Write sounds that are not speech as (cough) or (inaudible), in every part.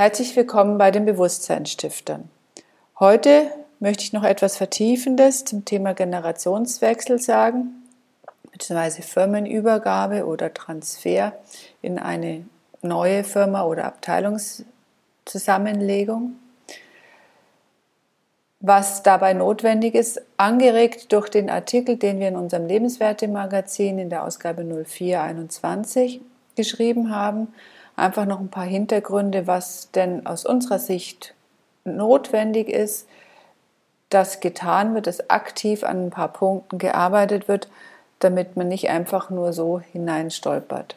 Herzlich willkommen bei den Bewusstseinsstiftern. Heute möchte ich noch etwas Vertiefendes zum Thema Generationswechsel sagen, beziehungsweise Firmenübergabe oder Transfer in eine neue Firma oder Abteilungszusammenlegung. Was dabei notwendig ist, angeregt durch den Artikel, den wir in unserem Lebenswertemagazin in der Ausgabe 0421 geschrieben haben, einfach noch ein paar Hintergründe, was denn aus unserer Sicht notwendig ist, dass getan wird, dass aktiv an ein paar Punkten gearbeitet wird, damit man nicht einfach nur so hineinstolpert.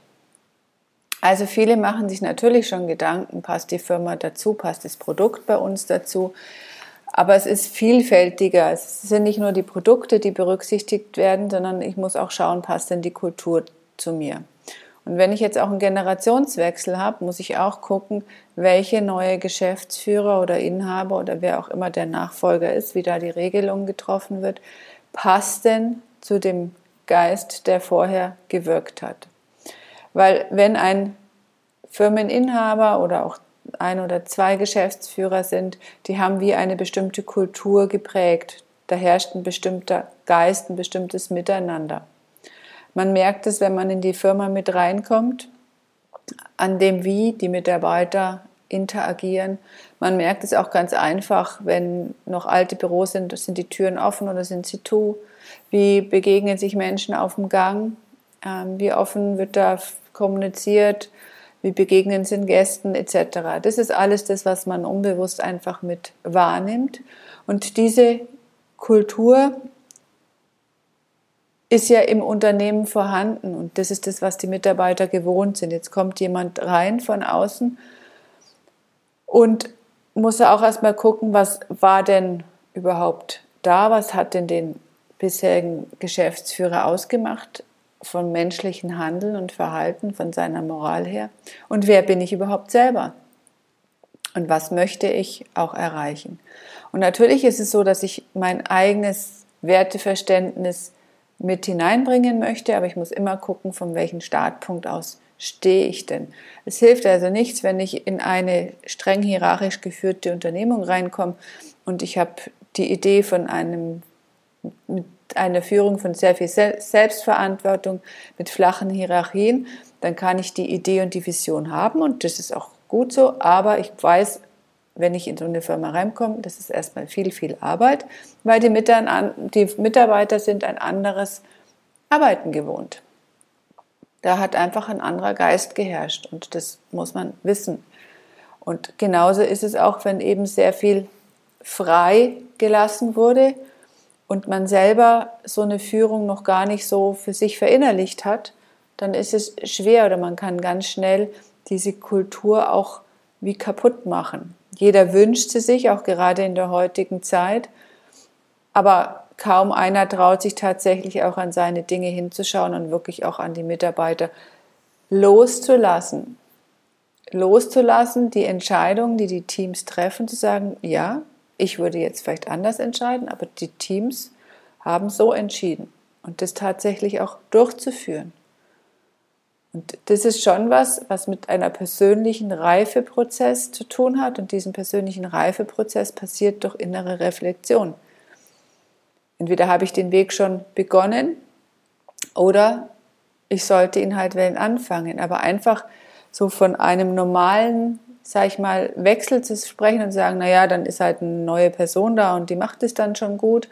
Also viele machen sich natürlich schon Gedanken, passt die Firma dazu, passt das Produkt bei uns dazu. Aber es ist vielfältiger. Es sind nicht nur die Produkte, die berücksichtigt werden, sondern ich muss auch schauen, passt denn die Kultur zu mir. Und wenn ich jetzt auch einen Generationswechsel habe, muss ich auch gucken, welche neue Geschäftsführer oder Inhaber oder wer auch immer der Nachfolger ist, wie da die Regelung getroffen wird, passt denn zu dem Geist, der vorher gewirkt hat. Weil wenn ein Firmeninhaber oder auch ein oder zwei Geschäftsführer sind, die haben wie eine bestimmte Kultur geprägt. Da herrscht ein bestimmter Geist, ein bestimmtes Miteinander. Man merkt es, wenn man in die Firma mit reinkommt, an dem, wie die Mitarbeiter interagieren. Man merkt es auch ganz einfach, wenn noch alte Büros sind, sind die Türen offen oder sind sie zu? Wie begegnen sich Menschen auf dem Gang? Ähm, wie offen wird da kommuniziert? Wie begegnen sind Gästen etc. Das ist alles das, was man unbewusst einfach mit wahrnimmt. Und diese Kultur ist ja im Unternehmen vorhanden und das ist das, was die Mitarbeiter gewohnt sind. Jetzt kommt jemand rein von außen und muss auch erstmal gucken, was war denn überhaupt da, was hat denn den bisherigen Geschäftsführer ausgemacht von menschlichen Handeln und Verhalten, von seiner Moral her und wer bin ich überhaupt selber und was möchte ich auch erreichen. Und natürlich ist es so, dass ich mein eigenes Werteverständnis mit hineinbringen möchte, aber ich muss immer gucken, von welchem Startpunkt aus stehe ich denn. Es hilft also nichts, wenn ich in eine streng hierarchisch geführte Unternehmung reinkomme und ich habe die Idee von einem mit einer Führung von sehr viel Selbstverantwortung, mit flachen Hierarchien, dann kann ich die Idee und die Vision haben und das ist auch gut so, aber ich weiß, wenn ich in so eine Firma reinkomme, das ist erstmal viel, viel Arbeit, weil die Mitarbeiter sind ein anderes Arbeiten gewohnt. Da hat einfach ein anderer Geist geherrscht und das muss man wissen. Und genauso ist es auch, wenn eben sehr viel frei gelassen wurde und man selber so eine Führung noch gar nicht so für sich verinnerlicht hat, dann ist es schwer oder man kann ganz schnell diese Kultur auch wie kaputt machen. Jeder wünscht sie sich, auch gerade in der heutigen Zeit. Aber kaum einer traut sich tatsächlich auch an seine Dinge hinzuschauen und wirklich auch an die Mitarbeiter loszulassen. Loszulassen, die Entscheidungen, die die Teams treffen, zu sagen, ja, ich würde jetzt vielleicht anders entscheiden, aber die Teams haben so entschieden und das tatsächlich auch durchzuführen. Und das ist schon was, was mit einer persönlichen Reifeprozess zu tun hat. Und diesen persönlichen Reifeprozess passiert durch innere Reflexion. Entweder habe ich den Weg schon begonnen oder ich sollte ihn halt wählen anfangen. Aber einfach so von einem normalen, sag ich mal, Wechsel zu sprechen und sagen, naja, dann ist halt eine neue Person da und die macht es dann schon gut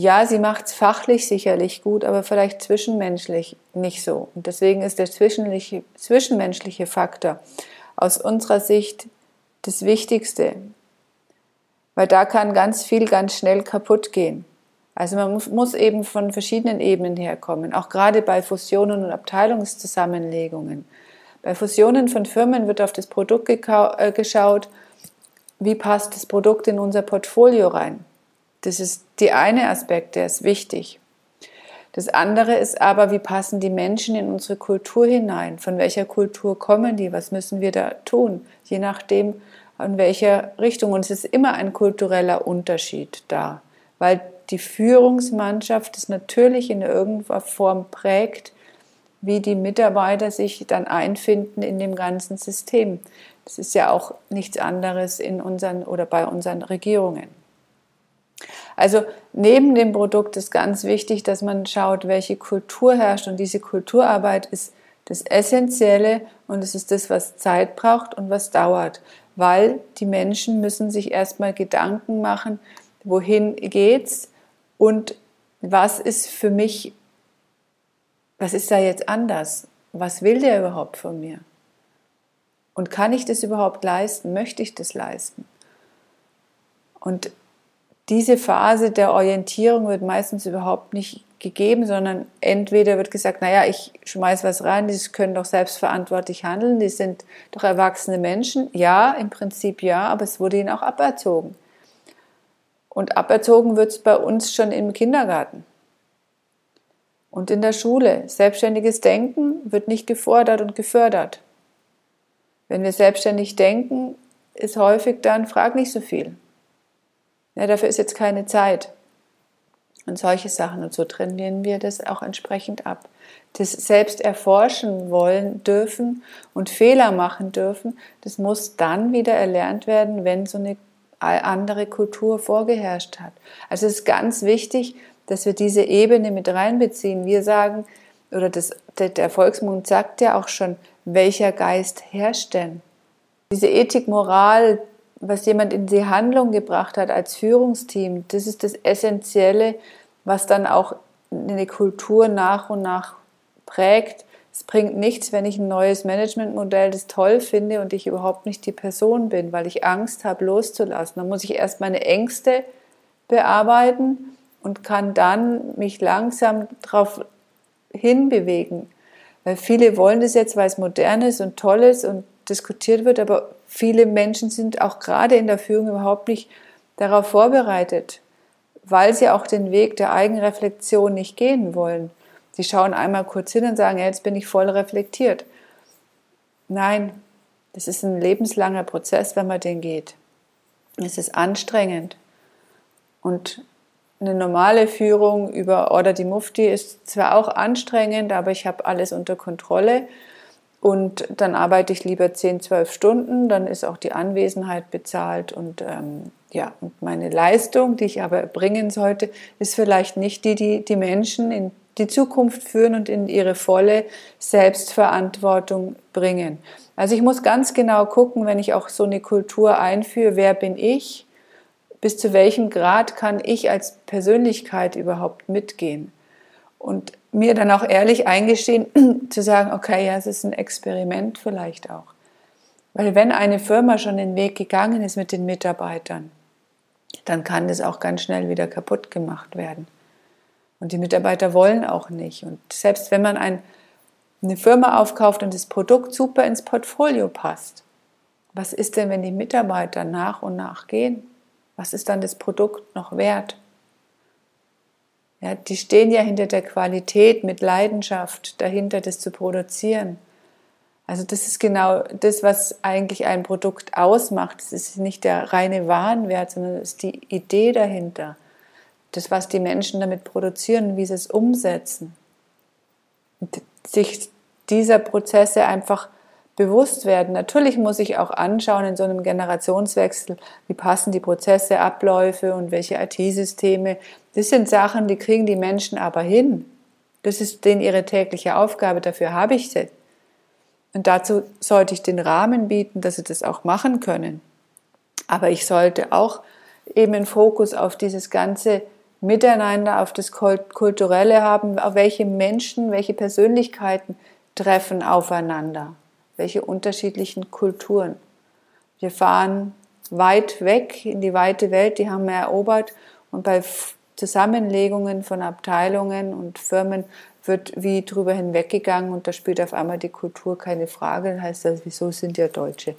ja, sie macht es fachlich sicherlich gut, aber vielleicht zwischenmenschlich nicht so. Und deswegen ist der zwischenmenschliche, zwischenmenschliche Faktor aus unserer Sicht das Wichtigste, weil da kann ganz viel ganz schnell kaputt gehen. Also man muss, eben von verschiedenen Ebenen herkommen, auch gerade bei Fusionen und Abteilungszusammenlegungen. Bei Fusionen von Firmen wird auf das Produkt äh, geschaut, wie passt das Produkt in unser Portfolio rein. Das ist die eine Aspekt, der ist wichtig. Das andere ist aber, wie passen die Menschen in unsere Kultur hinein? Von welcher Kultur kommen die? Was müssen wir da tun? Je nachdem, in welcher Richtung. Und es ist immer ein kultureller Unterschied da, weil die Führungsmannschaft es natürlich in irgendeiner Form prägt, wie die Mitarbeiter sich dann einfinden in dem ganzen System. Das ist ja auch nichts anderes in unseren oder bei unseren Regierungen. Also neben dem Produkt ist ganz wichtig, dass man schaut, welche Kultur herrscht. Und diese Kulturarbeit ist das Essentielle und es ist das, was Zeit braucht und was dauert. Weil die Menschen müssen sich erstmal Gedanken machen, wohin geht's und was ist für mich, was ist da jetzt anders? Was will der überhaupt von mir? Und kann ich das überhaupt leisten? Möchte ich das leisten? Und diese Phase der Orientierung wird meistens überhaupt nicht gegeben, sondern entweder wird gesagt, naja, ich schmeiß was rein, die können doch selbstverantwortlich handeln, die sind doch erwachsene Menschen. Ja, im Prinzip ja, aber es wurde ihnen auch aberzogen. Und aberzogen wird es bei uns schon im Kindergarten und in der Schule. Selbstständiges Denken wird nicht gefordert und gefördert. Wenn wir selbstständig denken, ist häufig dann, frag nicht so viel. Ja, dafür ist jetzt keine Zeit. Und solche Sachen. Und so trainieren wir das auch entsprechend ab. Das selbst erforschen wollen dürfen und Fehler machen dürfen, das muss dann wieder erlernt werden, wenn so eine andere Kultur vorgeherrscht hat. Also es ist ganz wichtig, dass wir diese Ebene mit reinbeziehen. Wir sagen, oder das, der Volksmund sagt ja auch schon, welcher Geist herrscht denn? Diese Ethik, Moral, was jemand in die Handlung gebracht hat als Führungsteam, das ist das Essentielle, was dann auch eine Kultur nach und nach prägt. Es bringt nichts, wenn ich ein neues Managementmodell das toll finde und ich überhaupt nicht die Person bin, weil ich Angst habe, loszulassen. Dann muss ich erst meine Ängste bearbeiten und kann dann mich langsam darauf hinbewegen. Weil viele wollen das jetzt, weil es modern ist und toll ist und diskutiert wird, aber viele Menschen sind auch gerade in der Führung überhaupt nicht darauf vorbereitet, weil sie auch den Weg der Eigenreflexion nicht gehen wollen. Sie schauen einmal kurz hin und sagen, ja, jetzt bin ich voll reflektiert. Nein, das ist ein lebenslanger Prozess, wenn man den geht. Es ist anstrengend. Und eine normale Führung über Order die Mufti ist zwar auch anstrengend, aber ich habe alles unter Kontrolle. Und dann arbeite ich lieber 10, 12 Stunden, dann ist auch die Anwesenheit bezahlt und ähm, ja, und meine Leistung, die ich aber bringen sollte, ist vielleicht nicht die, die die Menschen in die Zukunft führen und in ihre volle Selbstverantwortung bringen. Also ich muss ganz genau gucken, wenn ich auch so eine Kultur einführe, wer bin ich, bis zu welchem Grad kann ich als Persönlichkeit überhaupt mitgehen. Und mir dann auch ehrlich eingestehen, (clears throat) zu sagen, okay, ja, es ist ein Experiment vielleicht auch. Weil wenn eine Firma schon den Weg gegangen ist mit den Mitarbeitern, dann kann das auch ganz schnell wieder kaputt gemacht werden. Und die Mitarbeiter wollen auch nicht. Und selbst wenn man ein, eine Firma aufkauft und das Produkt super ins Portfolio passt, was ist denn, wenn die Mitarbeiter nach und nach gehen? Was ist dann das Produkt noch wert? Ja, die stehen ja hinter der Qualität mit Leidenschaft dahinter, das zu produzieren. Also das ist genau das, was eigentlich ein Produkt ausmacht. Es ist nicht der reine Warenwert, sondern es ist die Idee dahinter. Das, was die Menschen damit produzieren, wie sie es umsetzen. Und sich dieser Prozesse einfach bewusst werden. Natürlich muss ich auch anschauen in so einem Generationswechsel, wie passen die Prozesse, Abläufe und welche IT-Systeme. Das sind Sachen, die kriegen die Menschen aber hin. Das ist denen ihre tägliche Aufgabe, dafür habe ich sie. Und dazu sollte ich den Rahmen bieten, dass sie das auch machen können. Aber ich sollte auch eben einen Fokus auf dieses ganze Miteinander, auf das Kulturelle haben, auf welche Menschen, welche Persönlichkeiten treffen aufeinander welche unterschiedlichen Kulturen. Wir fahren weit weg in die weite Welt, die haben wir erobert und bei Zusammenlegungen von Abteilungen und Firmen wird wie drüber hinweggegangen und da spielt auf einmal die Kultur keine Frage. Dann heißt das, wieso sind ja Deutsche?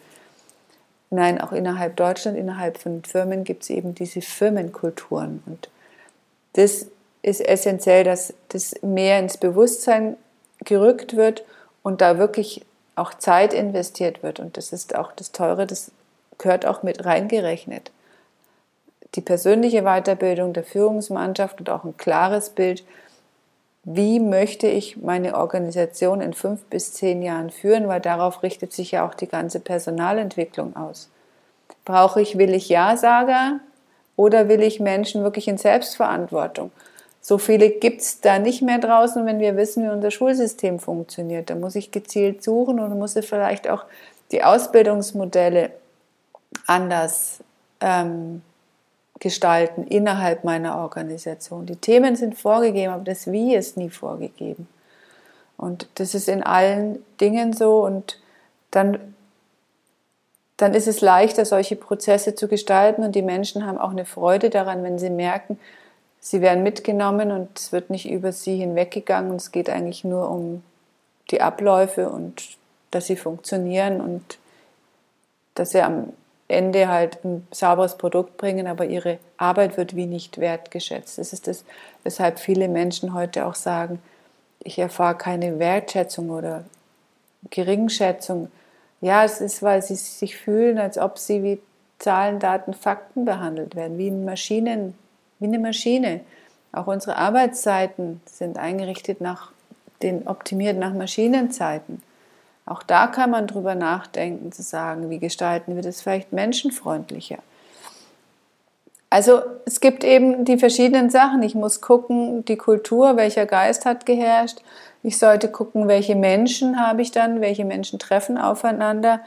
Nein, auch innerhalb Deutschland, innerhalb von Firmen gibt es eben diese Firmenkulturen und das ist essentiell, dass das mehr ins Bewusstsein gerückt wird und da wirklich auch Zeit investiert wird. Und das ist auch das Teure, das gehört auch mit reingerechnet. Die persönliche Weiterbildung der Führungsmannschaft und auch ein klares Bild, wie möchte ich meine Organisation in fünf bis zehn Jahren führen, weil darauf richtet sich ja auch die ganze Personalentwicklung aus. Brauche ich, will ich Ja-Sager oder will ich Menschen wirklich in Selbstverantwortung? So viele gibt es da nicht mehr draußen, wenn wir wissen, wie unser Schulsystem funktioniert. Da muss ich gezielt suchen und muss ich vielleicht auch die Ausbildungsmodelle anders ähm, gestalten innerhalb meiner Organisation. Die Themen sind vorgegeben, aber das Wie ist nie vorgegeben. Und das ist in allen Dingen so und dann, dann ist es leichter, solche Prozesse zu gestalten und die Menschen haben auch eine Freude daran, wenn sie merken, sie werden mitgenommen und es wird nicht über sie hinweggegangen. Es geht eigentlich nur um die Abläufe und dass sie funktionieren und dass sie am Ende halt ein sauberes Produkt bringen, aber ihre Arbeit wird wie nicht wertgeschätzt. Das ist das, weshalb viele Menschen heute auch sagen, ich erfahre keine Wertschätzung oder Geringschätzung. Ja, es ist, weil sie sich fühlen, als ob sie wie Zahlen, Daten, Fakten behandelt werden, wie Maschinen, wie eine Maschine. Auch unsere Arbeitszeiten sind eingerichtet nach den optimiert nach Maschinenzeiten. Auch da kann man drüber nachdenken, zu sagen, wie gestalten wir das vielleicht menschenfreundlicher. Also es gibt eben die verschiedenen Sachen. Ich muss gucken, die Kultur, welcher Geist hat geherrscht. Ich sollte gucken, welche Menschen habe ich dann, welche Menschen treffen aufeinander.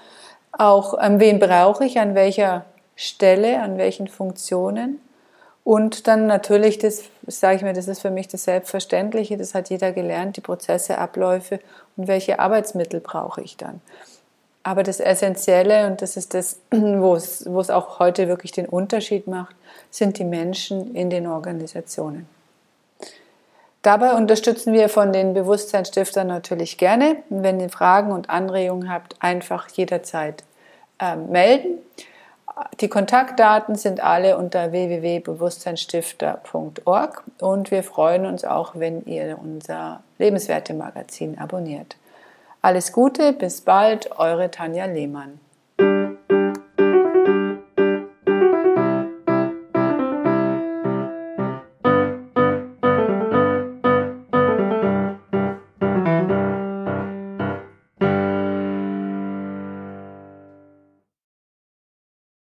Auch an wen brauche ich, an welcher Stelle, an welchen Funktionen. Und dann natürlich, das sage ich mir, das ist für mich das Selbstverständliche, das hat jeder gelernt, die Prozesse, Abläufe und welche Arbeitsmittel brauche ich dann. Aber das Essentielle, und das ist das, (clears throat) wo es, auch heute wirklich den Unterschied macht, sind die Menschen in den Organisationen. Dabei unterstützen wir von den Bewusstseinsstiftern natürlich gerne. Wenn ihr Fragen und Anregungen habt, einfach jederzeit äh, melden. Die Kontaktdaten sind alle unter www.bewusstseinsstifter.org und wir freuen uns auch, wenn ihr unser Lebenswerte-Magazin abonniert. Alles Gute, bis bald, eure Tanja Lehmann.